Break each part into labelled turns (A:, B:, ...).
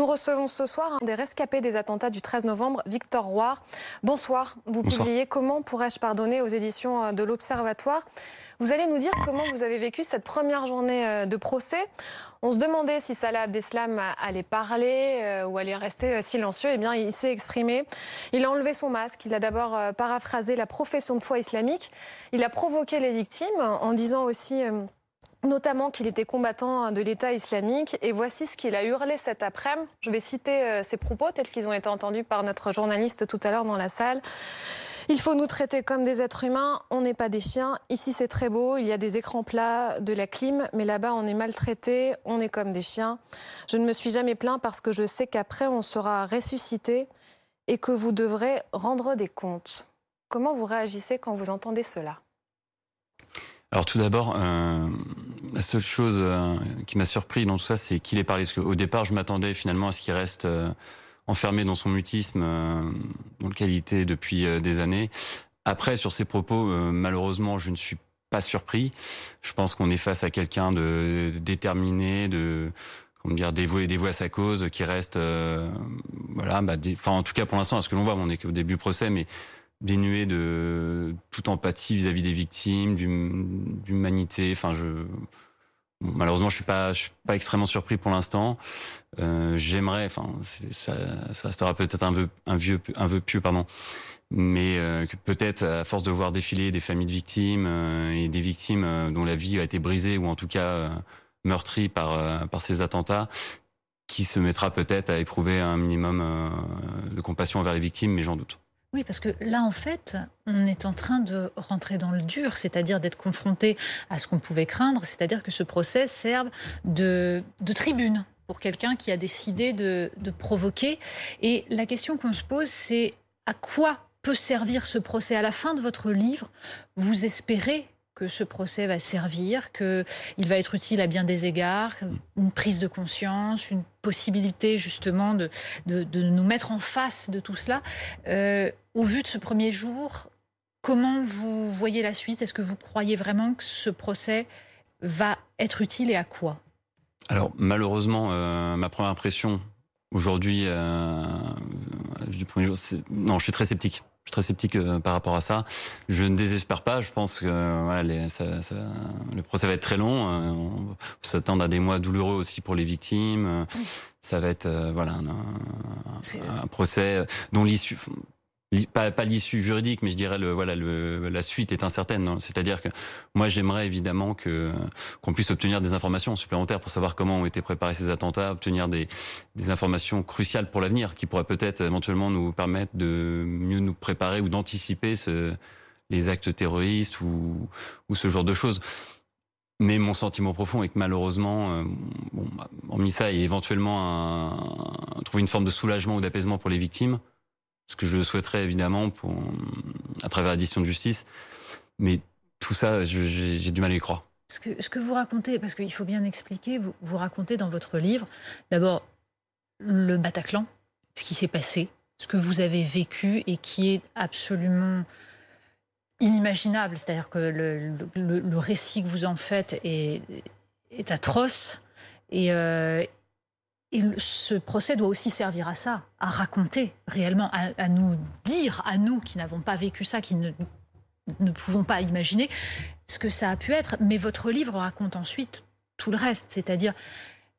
A: Nous recevons ce soir un des rescapés des attentats du 13 novembre, Victor Roy. Bonsoir. Vous publiez Comment pourrais-je pardonner aux éditions euh, de l'Observatoire. Vous allez nous dire comment vous avez vécu cette première journée euh, de procès. On se demandait si Salah Abdeslam allait parler euh, ou allait rester silencieux. Eh bien, il s'est exprimé. Il a enlevé son masque. Il a d'abord paraphrasé la profession de foi islamique. Il a provoqué les victimes en disant aussi notamment qu'il était combattant de l'État islamique. Et voici ce qu'il a hurlé cet après-midi. Je vais citer euh, ses propos tels qu'ils ont été entendus par notre journaliste tout à l'heure dans la salle. Il faut nous traiter comme des êtres humains, on n'est pas des chiens. Ici c'est très beau, il y a des écrans plats, de la clim, mais là-bas on est maltraité, on est comme des chiens. Je ne me suis jamais plaint parce que je sais qu'après on sera ressuscité et que vous devrez rendre des comptes. Comment vous réagissez quand vous entendez cela?
B: Alors tout d'abord, la seule chose euh, qui m'a surpris dans tout ça, c'est qu'il ait parlé. Parce qu'au départ, je m'attendais finalement à ce qu'il reste euh, enfermé dans son mutisme, dans lequel il était depuis des années. Après, sur ses propos, malheureusement, je ne suis pas surpris. Je pense qu'on est face à quelqu'un de, déterminé, de comment dire dévoué, dévoué à sa cause, qui reste, voilà, bah, enfin en tout cas pour l'instant, à ce que l'on voit, on est qu'au début procès, mais dénué de toute empathie vis-à-vis des victimes, d'humanité. Enfin, je malheureusement, je suis pas, je suis pas extrêmement surpris pour l'instant. Euh, J'aimerais, enfin, ça, ça restera peut-être un vœu, un vieux, pieux, pardon, mais euh, peut-être à force de voir défiler des familles de victimes euh, et des victimes euh, dont la vie a été brisée ou en tout cas euh, meurtrie par par ces attentats, qui se mettra peut-être à éprouver un minimum de compassion envers les victimes, mais j'en doute.
C: Oui, parce que là, en fait, on est en train de rentrer dans le dur, c'est-à-dire d'être confronté à ce qu'on pouvait craindre, c'est-à-dire que ce procès serve de, tribune pour quelqu'un qui a décidé de, de provoquer. Et la question qu'on se pose, c'est à quoi peut servir ce procès? À la fin de votre livre, vous espérez que ce procès va servir, qu'il va être utile à bien des égards, une prise de conscience, une possibilité justement de, de, nous mettre en face de tout cela. Euh, au vu de ce premier jour, comment vous voyez la suite? Est-ce que vous croyez vraiment que ce procès va être utile et à quoi?
B: Alors malheureusement, euh, ma première impression aujourd'hui, euh, du premier jour, non, je suis très sceptique suis très sceptique euh, par rapport à ça. Je ne désespère pas. Je pense que voilà, les, ça, ça, le procès va être très long. Euh, on s'attend à des mois douloureux aussi pour les victimes. Ça va être euh, voilà un, un procès dont l'issue pas, pas l'issue juridique, mais je dirais le voilà le, la suite est incertaine. C'est-à-dire que moi j'aimerais évidemment que qu'on puisse obtenir des informations supplémentaires pour savoir comment ont été préparés ces attentats, obtenir des, des informations cruciales pour l'avenir qui pourraient peut-être éventuellement nous permettre de mieux nous préparer ou d'anticiper les actes terroristes ou, ou ce genre de choses. Mais mon sentiment profond est que malheureusement, euh, bon, hormis ça, et éventuellement un, trouver une forme de soulagement ou d'apaisement pour les victimes, ce que je souhaiterais évidemment pour, à travers l'édition de justice. Mais tout ça, j'ai du mal à y croire.
C: Ce que, vous racontez, parce qu'il faut bien expliquer, vous, racontez dans votre livre d'abord le Bataclan, ce qui s'est passé, ce que vous avez vécu et qui est absolument inimaginable. C'est-à-dire que le, récit que vous en faites est, est atroce. Et, euh, et ce procès doit aussi servir à ça, à raconter réellement, à, nous dire, à nous qui n'avons pas vécu ça, qui ne, ne pouvons pas imaginer ce que ça a pu être. Mais votre livre raconte ensuite tout le reste, c'est-à-dire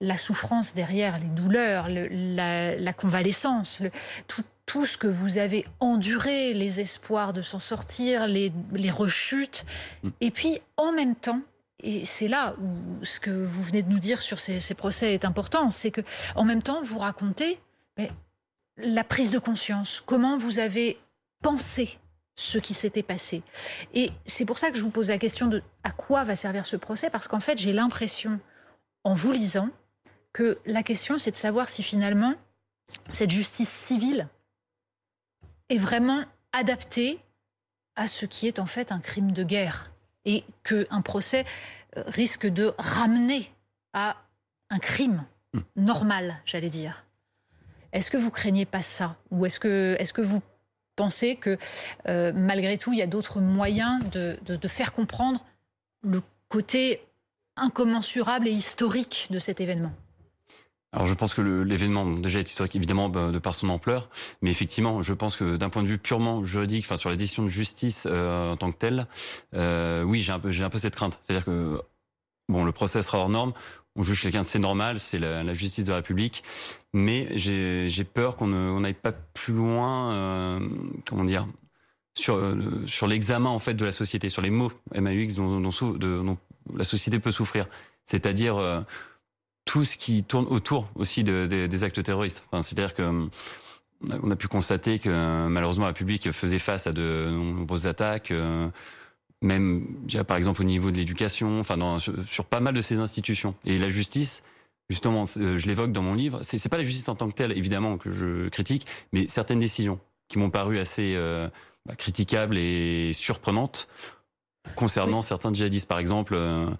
C: la souffrance derrière, les douleurs, la, convalescence, tout, tout, ce que vous avez enduré, les espoirs de s'en sortir, les, les rechutes. Mm. Et puis, en même temps, et c'est là où ce que vous venez de nous dire sur ces, procès est important, c'est que en même temps vous racontez ben, la prise de conscience, comment vous avez pensé ce qui s'était passé. Et c'est pour ça que je vous pose la question de à quoi va servir ce procès, parce qu'en fait j'ai l'impression, en vous lisant, que la question c'est de savoir si finalement cette justice civile est vraiment adaptée à ce qui est en fait un crime de guerre et qu'un procès euh, risque de ramener à un crime hmm. normal, j'allais dire. Est-ce que vous craignez pas ça? Ou est-ce que, est que vous pensez que euh, malgré tout, il y a d'autres moyens de, de, faire comprendre le côté incommensurable et historique de cet événement?
B: Alors je pense que l'événement déjà est historique évidemment bah, de par son ampleur, mais effectivement je pense que d'un point de vue purement juridique, enfin sur la décision de justice euh, en tant que telle, euh, oui j'ai un peu j'ai un peu cette crainte, c'est-à-dire que bon le procès sera hors norme, on juge quelqu'un c'est normal, c'est la, la, justice de la République, mais j'ai peur qu'on n'aille pas plus loin, euh, comment dire, sur euh, sur l'examen en fait de la société, sur les mots MAUX dont, dont, dont la société peut souffrir, c'est-à-dire euh, tout ce qui tourne autour aussi de, de, des actes terroristes. Enfin, C'est-à-dire que euh, on a pu constater que euh, malheureusement la République faisait face à de nombreuses attaques, euh, même par exemple au niveau de l'éducation, enfin dans, sur, sur, pas mal de ces institutions. Et la justice, justement, je l'évoque dans mon livre, c'est pas la justice en tant que telle, évidemment, que je critique, mais certaines décisions qui m'ont paru assez euh, bah, critiquables et surprenantes concernant oui. certains djihadistes, par exemple. Euh,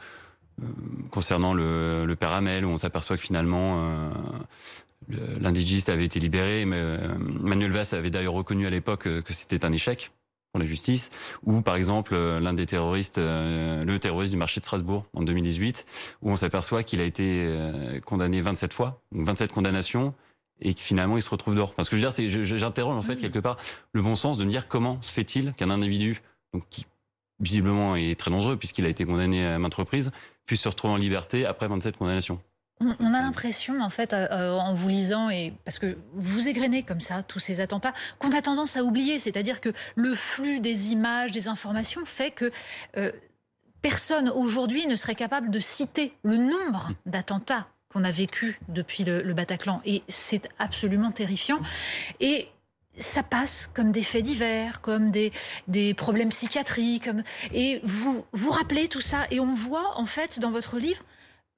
B: concernant le, le père Hamel, où on s'aperçoit que finalement euh, l'indigiste avait été libéré, mais euh, Manuel Valls avait d'ailleurs reconnu à l'époque que c'était un échec pour la justice, ou par exemple l'un des terroristes, le terroriste du marché de Strasbourg en 2018, où on s'aperçoit qu'il a été condamné 27 fois, donc 27 condamnations, et que finalement il se retrouve dehors. Parce que je veux dire, j'interroge en fait quelque part le bon sens de me dire comment se fait-il qu'un individu donc, qui visiblement est très dangereux puisqu'il a été condamné à maintes reprises, puisse se retrouver en liberté après 27 condamnations.
C: On a l'impression, en fait, euh, en vous lisant, et parce que vous égrenez comme ça tous ces attentats, qu'on a tendance à oublier. C'est-à-dire que le flux des images, des informations fait que euh, personne aujourd'hui ne serait capable de citer le nombre d'attentats qu'on a vécu depuis le, le Bataclan. Et c'est absolument terrifiant. Et ça passe comme des faits divers, comme des, problèmes psychiatriques. Et vous vous rappelez tout ça. Et on voit, en fait, dans votre livre,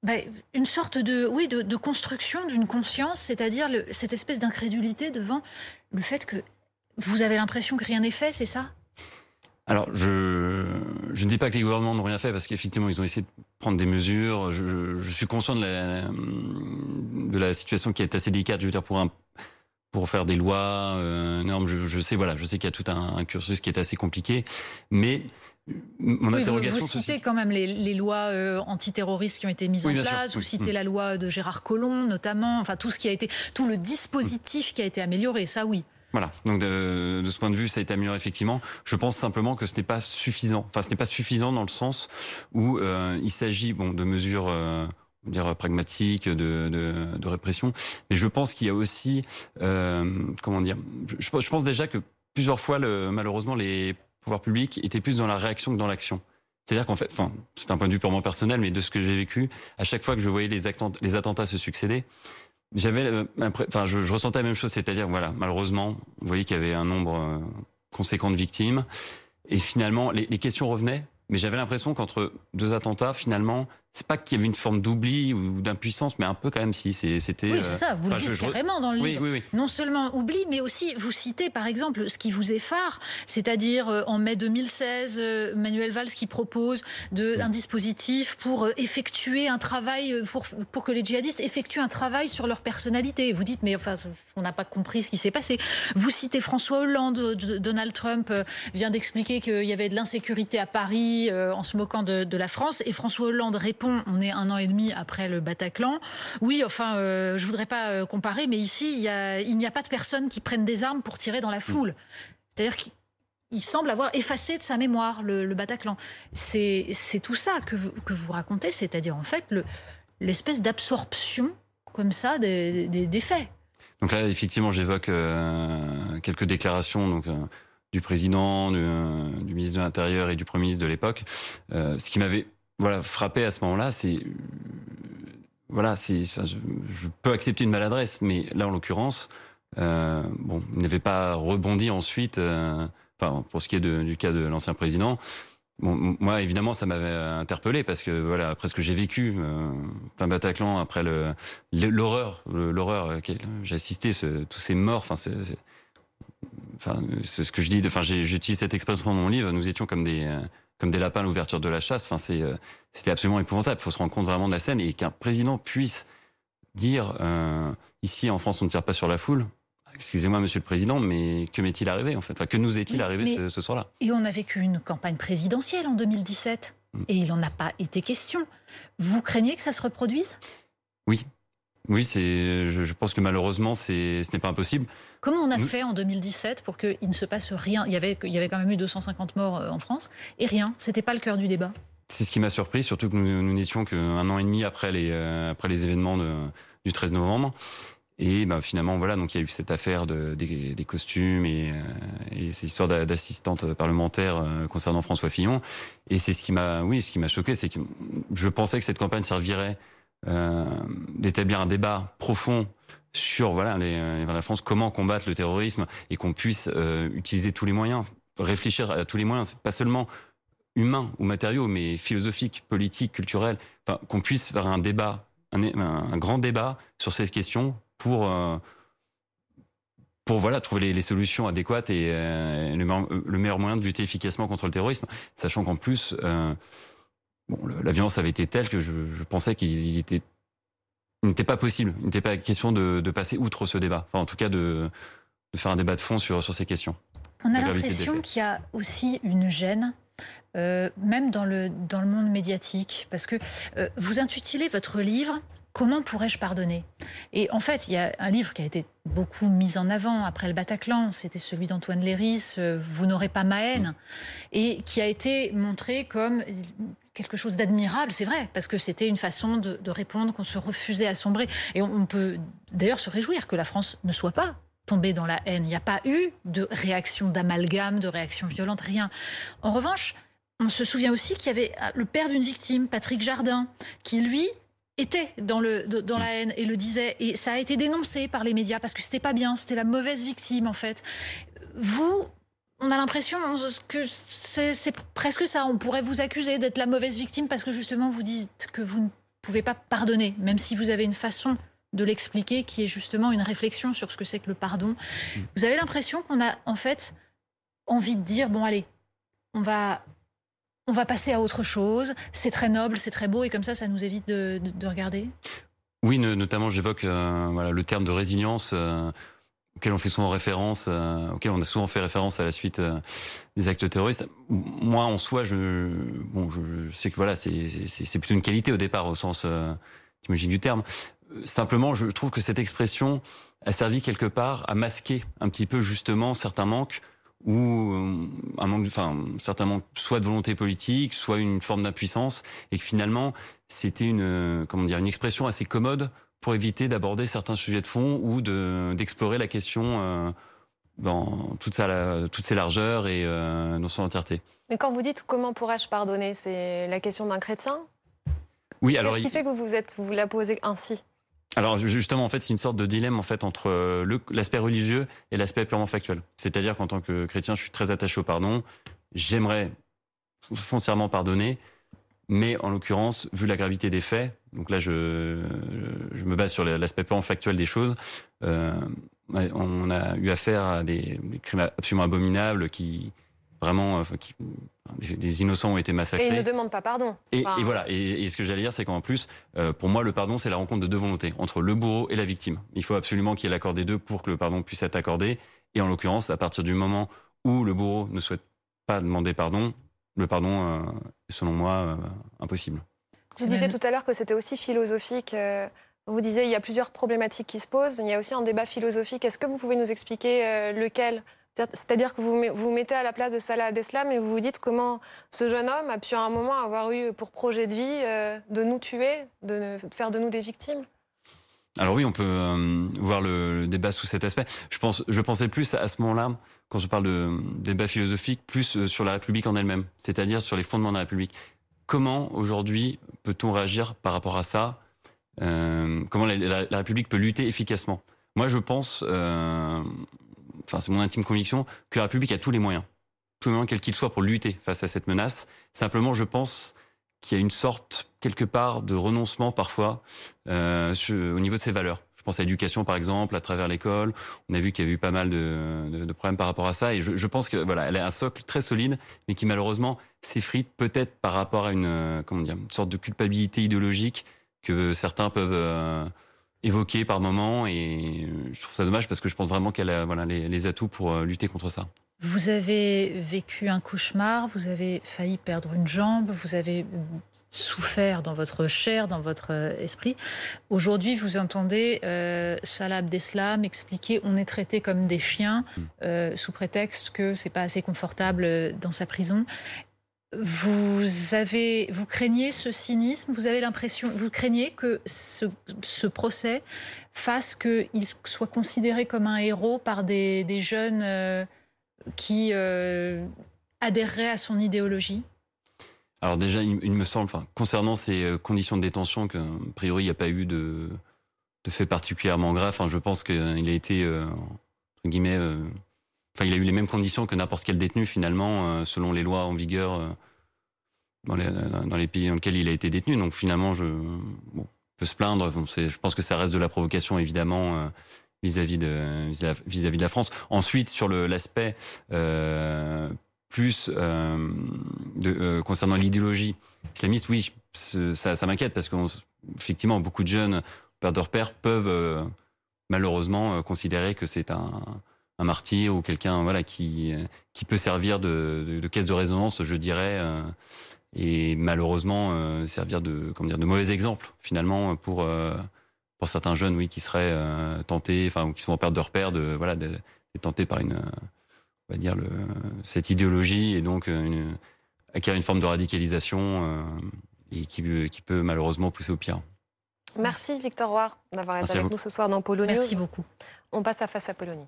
C: bah, une sorte de, oui, de, construction d'une conscience, c'est-à-dire cette espèce d'incrédulité devant le fait que vous avez l'impression que rien n'est fait, c'est ça?
B: Alors, je, ne dis pas que les gouvernements n'ont rien fait parce qu'effectivement, ils ont essayé de prendre des mesures. Je, suis conscient de la situation qui est assez délicate. Je veux dire, pour un, pour faire des lois, euh, normes. Je, je, sais, voilà, je sais qu'il y a tout un, un, cursus qui est assez compliqué, mais mon
C: oui,
B: interrogation.
C: Vous, vous citez quand même les, les lois euh, antiterroristes qui ont été mises
B: oui,
C: en place.
B: Sûr.
C: Vous citez
B: oui.
C: la loi de Gérard Collomb, notamment. Enfin, tout ce qui a été, tout le dispositif qui a été amélioré. Ça, oui.
B: Voilà. Donc de, de, ce point de vue, ça a été amélioré effectivement. Je pense simplement que ce n'est pas suffisant. Enfin, ce n'est pas suffisant dans le sens où euh, il s'agit bon de mesures. Euh, dire pragmatique de, de, répression. Mais je pense qu'il y a aussi euh, comment dire je, pense déjà que plusieurs fois le, malheureusement les pouvoirs publics étaient plus dans la réaction que dans l'action. C'est-à-dire qu'en fait enfin c'est un point de vue purement personnel mais de ce que j'ai vécu à chaque fois que je voyais les, attentats, les attentats se succéder j'avais enfin je, ressentais la même chose. C'est-à-dire voilà malheureusement vous voyez qu'il y avait un nombre euh, conséquent de victimes. Et finalement les questions revenaient mais j'avais l'impression qu'entre deux attentats, finalement, c'est pas qu'il y avait une forme d'oubli ou d'impuissance, mais un peu quand même si c'était.
C: Oui, c'est ça. Vous enfin, le dites je, carrément dans le
B: oui,
C: livre.
B: Oui, oui.
C: Non seulement oubli, mais aussi vous citez par exemple ce qui vous effare, c'est-à-dire euh, en mai 2016, euh, Manuel Valls qui propose de, un dispositif pour euh, effectuer un travail pour pour que les djihadistes effectuent un travail sur leur personnalité. Vous dites mais enfin on n'a pas compris ce qui s'est passé. Vous citez François Hollande, Donald Trump vient d'expliquer qu'il y avait de l'insécurité à Paris en se moquant de, de la France et François Hollande répond on est un an et demi après le Bataclan. Oui, enfin, euh, je voudrais pas euh, comparer, mais ici, il, y a, il n'y a pas de personnes qui prennent des armes pour tirer dans la foule. C'est-à-dire qu'il semble avoir effacé de sa mémoire le, le Bataclan. C'est tout ça que vous, que vous racontez, c'est-à-dire en fait l'espèce d'absorption comme ça des, des, des, faits.
B: Donc là, effectivement, j'évoque euh, quelques déclarations. Donc, euh, du président, du, du, ministre de l'Intérieur et du Premier ministre de l'époque, ce qui m'avait voilà, frappé à ce moment-là, c'est voilà, je, peux accepter une maladresse, mais là en l'occurrence, euh, bon, il n'avait pas rebondi ensuite. Euh, enfin, pour ce qui est du cas de l'ancien président, bon, moi évidemment ça m'avait interpellé parce que voilà, après ce que j'ai vécu, euh, plein Bataclan, après l'horreur, l'horreur, j'ai assisté, tous ces morts, enfin c'est enfin c'est ce que je dis, enfin j'utilise cette expression dans mon livre, nous étions comme des comme des lapins à l'ouverture de la chasse. Enfin, c'est, euh, c'était absolument épouvantable. Il faut se rendre compte vraiment de la scène et qu'un président puisse dire euh, ici en France on ne tire pas sur la foule. Excusez-moi, Monsieur le Président, mais que m'est-il arrivé en fait? Enfin, Que nous est-il arrivé ce, ce soir-là?
C: Et on a vécu une campagne présidentielle en 2017 mm. et il n'en a pas été question. Vous craignez que ça se reproduise?
B: Oui, Oui, c'est. Je, pense que malheureusement, c'est, ce n'est pas impossible.
C: Comment on a fait en 2017 pour qu'il ne se passe rien? Il y, avait, il y avait quand même eu 250 morts euh, en France et rien. C'était pas le cœur du débat.
B: C'est ce qui m'a surpris, surtout que nous, n'étions qu'un an et demi après les, euh, après les événements du 13 novembre. Et ben, finalement, voilà, donc il y a eu cette affaire de, des, costumes et, euh, et cette histoire d'assistante parlementaire concernant François Fillon. Et c'est ce qui m'a, oui, ce qui m'a choqué, c'est que je pensais que cette campagne servirait d'établir un débat profond sur voilà les, la France, comment combattre le terrorisme et qu'on puisse euh, utiliser tous les moyens, réfléchir à tous les moyens, pas seulement humains ou matériaux, mais philosophiques, politiques, culturels, qu'on puisse faire un débat, un, grand débat sur ces questions pour euh, pour voilà trouver les, solutions adéquates et euh, le, le, meilleur moyen de lutter efficacement contre le terrorisme, sachant qu'en plus bon, la violence avait été telle que je pensais qu'il était n'était pas possible, il n'était pas question de, de, passer outre ce débat. Enfin, en tout cas, de, de faire un débat de fond sur, sur ces questions.
C: On a l'impression qu'il y a aussi une gêne. Euh, même dans le, dans le monde médiatique, parce que euh, vous intitulez votre livre Comment pourrais-je pardonner? Et en fait, il y a un livre qui a été beaucoup mis en avant après le Bataclan, c'était celui d'Antoine Léris, euh, Vous n'aurez pas ma haine, et qui a été montré comme quelque chose d'admirable, c'est vrai, parce que c'était une façon de, de répondre qu'on se refusait à sombrer. Et on, on peut d'ailleurs se réjouir que la France ne soit pas tombée dans la haine. Il n'y a pas eu de réaction d'amalgame, de réaction violente, rien. En revanche, on se souvient aussi qu'il y avait le père d'une victime, Patrick Jardin, qui lui était dans, le, dans la haine et le disait. Et ça a été dénoncé par les médias parce que c'était pas bien, c'était la mauvaise victime en fait. Vous, on a l'impression que c'est presque ça. On pourrait vous accuser d'être la mauvaise victime parce que justement vous dites que vous ne pouvez pas pardonner, même si vous avez une façon de l'expliquer qui est justement une réflexion sur ce que c'est que le pardon. Mm. Vous avez l'impression qu'on a en fait envie de dire bon allez, on va on va passer à autre chose. C'est très noble, c'est très beau et comme ça, ça nous évite de, de, de regarder?
B: Oui, notamment j'évoque euh, le terme de résilience. Euh, auquel on fait souvent référence, euh, auquel on a souvent fait référence à la suite des actes terroristes. Moi, en soi, je, bon, sais que voilà, c'est plutôt une qualité au départ, au sens euh, du terme. Simplement, je trouve que cette expression a servi quelque part à masquer un petit peu justement certains manques ou euh, un manque, enfin, certains manques, soit de volonté politique, soit une forme d'impuissance, et que finalement, c'était une, euh, comment dire, une expression assez commode pour éviter d'aborder certains sujets de fond ou d'explorer la question euh, dans toute, sa, toutes ses largeurs et dans son entièreté.
A: Mais quand vous dites comment pourrais-je pardonner, c'est la question d'un chrétien?
B: Oui, alors.
A: Qu'est-ce qui fait que vous, êtes, vous la posez ainsi?
B: Alors justement, en fait, c'est une sorte de dilemme en fait entre euh, l'aspect religieux et l'aspect purement factuel. C'est-à-dire qu'en tant que chrétien, je suis très attaché au pardon. J'aimerais foncièrement pardonner, mais en l'occurrence, vu la gravité des faits, donc là je, me base sur l'aspect purement factuel des choses, euh, on a eu affaire à des, des crimes absolument abominables qui vraiment, enfin, qui, les innocents ont été massacrés.
A: Et ils ne demandent pas pardon.
B: Et, enfin... et voilà. Et, et, ce que j'allais dire, c'est qu'en plus, euh, pour moi, le pardon, c'est la rencontre de deux volontés entre le bourreau et la victime. Il faut absolument qu'il y ait l'accord des deux pour que le pardon puisse être accordé. Et en l'occurrence, à partir du moment où le bourreau ne souhaite pas demander pardon, le pardon euh, est selon moi euh, impossible.
A: Vous disiez tout à l'heure que c'était aussi philosophique. Euh, vous disiez il y a plusieurs problématiques qui se posent. Il y a aussi un débat philosophique. Est-ce que vous pouvez nous expliquer euh, lequel? C'est-à-dire que vous vous mettez à la place de Salah Abdeslam et vous vous dites comment ce jeune homme a pu à un moment avoir eu pour projet de vie euh, de nous tuer, de, faire de nous des victimes?
B: Alors oui, on peut euh, voir le, débat sous cet aspect. Je, pense, je pensais plus à ce moment-là, quand je parle de débat philosophique, plus euh, sur la République en elle-même, c'est-à-dire sur les fondements de la République. Comment aujourd'hui peut-on réagir par rapport à ça? Comment la, République peut lutter efficacement? Moi, je pense, c'est mon intime conviction, que la République a tous les moyens, tous les moyens quels qu'ils soient pour lutter face à cette menace. Simplement, je pense qu'il y a une sorte, quelque part, de renoncement parfois euh, au niveau de ses valeurs. Je pense à l'éducation, par exemple, à travers l'école. On a vu qu'il y a eu pas mal de, problèmes par rapport à ça. Et je, pense que voilà, elle a un socle très solide, mais qui malheureusement s'effrite peut-être par rapport à une, euh, sorte de culpabilité idéologique que certains peuvent euh, évoquer par moment. Et je trouve ça dommage parce que je pense vraiment qu'elle a voilà, les, les atouts pour euh, lutter contre ça.
C: Vous avez vécu un cauchemar, vous avez failli perdre une jambe, vous avez souffert dans votre chair, dans votre esprit. Aujourd'hui, vous entendez euh, Salah Abdeslam expliquer on est traité comme des chiens mm. euh, sous prétexte que c'est pas assez confortable dans sa prison. Vous avez, vous craignez ce cynisme? Vous avez l'impression, vous craignez que ce, procès fasse qu'il soit considéré comme un héros par des, jeunes euh, qui euh, adhéreraient à son idéologie?
B: Alors déjà, il, me semble, concernant ces euh, conditions de détention, qu'a priori il n'y a pas eu de, fait particulièrement grave. Je pense qu'il a été entre guillemets Enfin, il a eu les mêmes conditions que n'importe quel détenu finalement, euh, selon les lois en vigueur euh, dans, les, dans, les, pays dans lesquels il a été détenu. Donc finalement, je peut se plaindre. je pense que ça reste de la provocation évidemment euh, vis-à-vis de la France. Ensuite, sur l'aspect plus concernant l'idéologie islamiste, oui, ça, m'inquiète parce qu'effectivement, beaucoup de jeunes pères de repères peuvent malheureusement considérer que c'est un un martyr ou quelqu'un voilà qui qui peut servir de, de, caisse de résonance, je dirais, euh, et malheureusement euh, servir de comment dire de mauvais exemple finalement pour euh, pour certains jeunes oui qui seraient tentés, enfin ou qui sont en perte de repère de voilà d'être tentés par une on va dire le, cette idéologie et donc une, acquérir une forme de radicalisation et qui, qui peut malheureusement pousser au pire.
A: Merci Victor Roy d'avoir été avec nous ce soir dans Polonie.
C: Merci beaucoup.
A: On passe à face à Polonie.